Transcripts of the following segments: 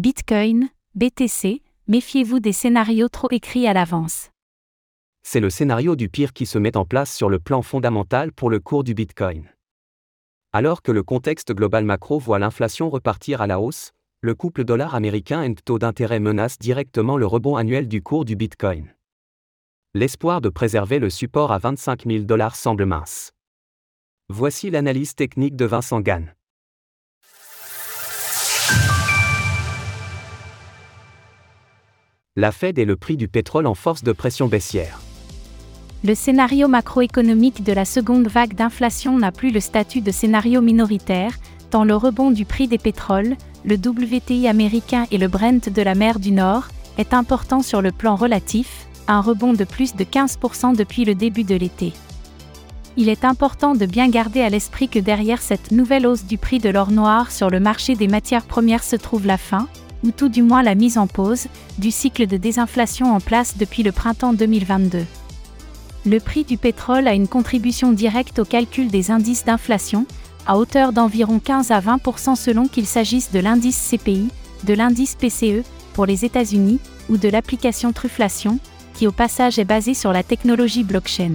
Bitcoin, BTC, méfiez-vous des scénarios trop écrits à l'avance. C'est le scénario du pire qui se met en place sur le plan fondamental pour le cours du Bitcoin. Alors que le contexte global macro voit l'inflation repartir à la hausse, le couple dollar américain et taux d'intérêt menace directement le rebond annuel du cours du Bitcoin. L'espoir de préserver le support à 25 000 dollars semble mince. Voici l'analyse technique de Vincent Gann. La Fed et le prix du pétrole en force de pression baissière. Le scénario macroéconomique de la seconde vague d'inflation n'a plus le statut de scénario minoritaire, tant le rebond du prix des pétroles, le WTI américain et le Brent de la mer du Nord, est important sur le plan relatif, un rebond de plus de 15% depuis le début de l'été. Il est important de bien garder à l'esprit que derrière cette nouvelle hausse du prix de l'or noir sur le marché des matières premières se trouve la fin, ou tout du moins la mise en pause, du cycle de désinflation en place depuis le printemps 2022. Le prix du pétrole a une contribution directe au calcul des indices d'inflation, à hauteur d'environ 15 à 20% selon qu'il s'agisse de l'indice CPI, de l'indice PCE, pour les États-Unis, ou de l'application Trufflation, qui au passage est basée sur la technologie blockchain.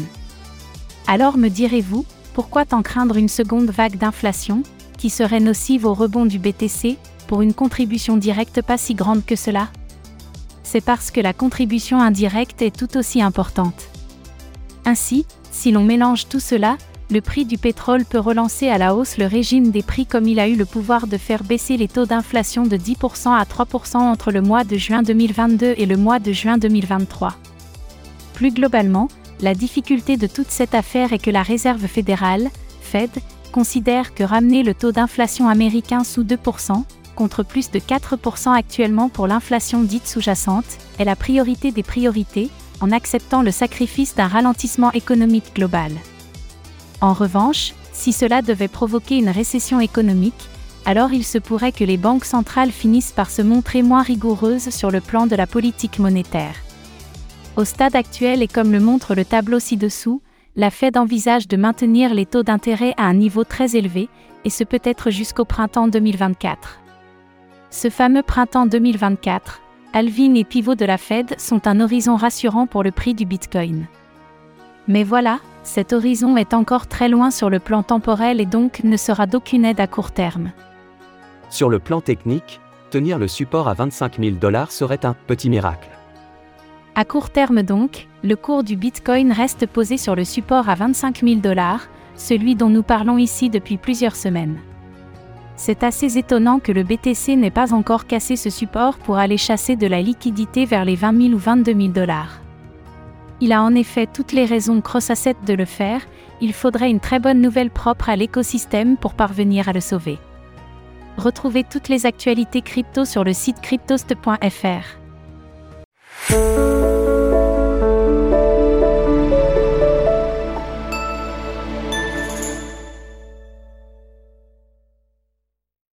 Alors me direz-vous, pourquoi tant craindre une seconde vague d'inflation, qui serait nocive au rebond du BTC, pour une contribution directe pas si grande que cela C'est parce que la contribution indirecte est tout aussi importante. Ainsi, si l'on mélange tout cela, le prix du pétrole peut relancer à la hausse le régime des prix comme il a eu le pouvoir de faire baisser les taux d'inflation de 10% à 3% entre le mois de juin 2022 et le mois de juin 2023. Plus globalement, la difficulté de toute cette affaire est que la Réserve fédérale, Fed, considère que ramener le taux d'inflation américain sous 2%, contre plus de 4% actuellement pour l'inflation dite sous-jacente, est la priorité des priorités, en acceptant le sacrifice d'un ralentissement économique global. En revanche, si cela devait provoquer une récession économique, alors il se pourrait que les banques centrales finissent par se montrer moins rigoureuses sur le plan de la politique monétaire. Au stade actuel et comme le montre le tableau ci-dessous, la Fed envisage de maintenir les taux d'intérêt à un niveau très élevé, et ce peut être jusqu'au printemps 2024. Ce fameux printemps 2024, Alvin et pivot de la Fed sont un horizon rassurant pour le prix du Bitcoin. Mais voilà, cet horizon est encore très loin sur le plan temporel et donc ne sera d'aucune aide à court terme. Sur le plan technique, tenir le support à 25 000 dollars serait un petit miracle. À court terme donc, le cours du Bitcoin reste posé sur le support à 25 000 dollars, celui dont nous parlons ici depuis plusieurs semaines. C'est assez étonnant que le BTC n'ait pas encore cassé ce support pour aller chasser de la liquidité vers les 20 000 ou 22 000 dollars. Il a en effet toutes les raisons cross-asset de le faire, il faudrait une très bonne nouvelle propre à l'écosystème pour parvenir à le sauver. Retrouvez toutes les actualités crypto sur le site cryptost.fr.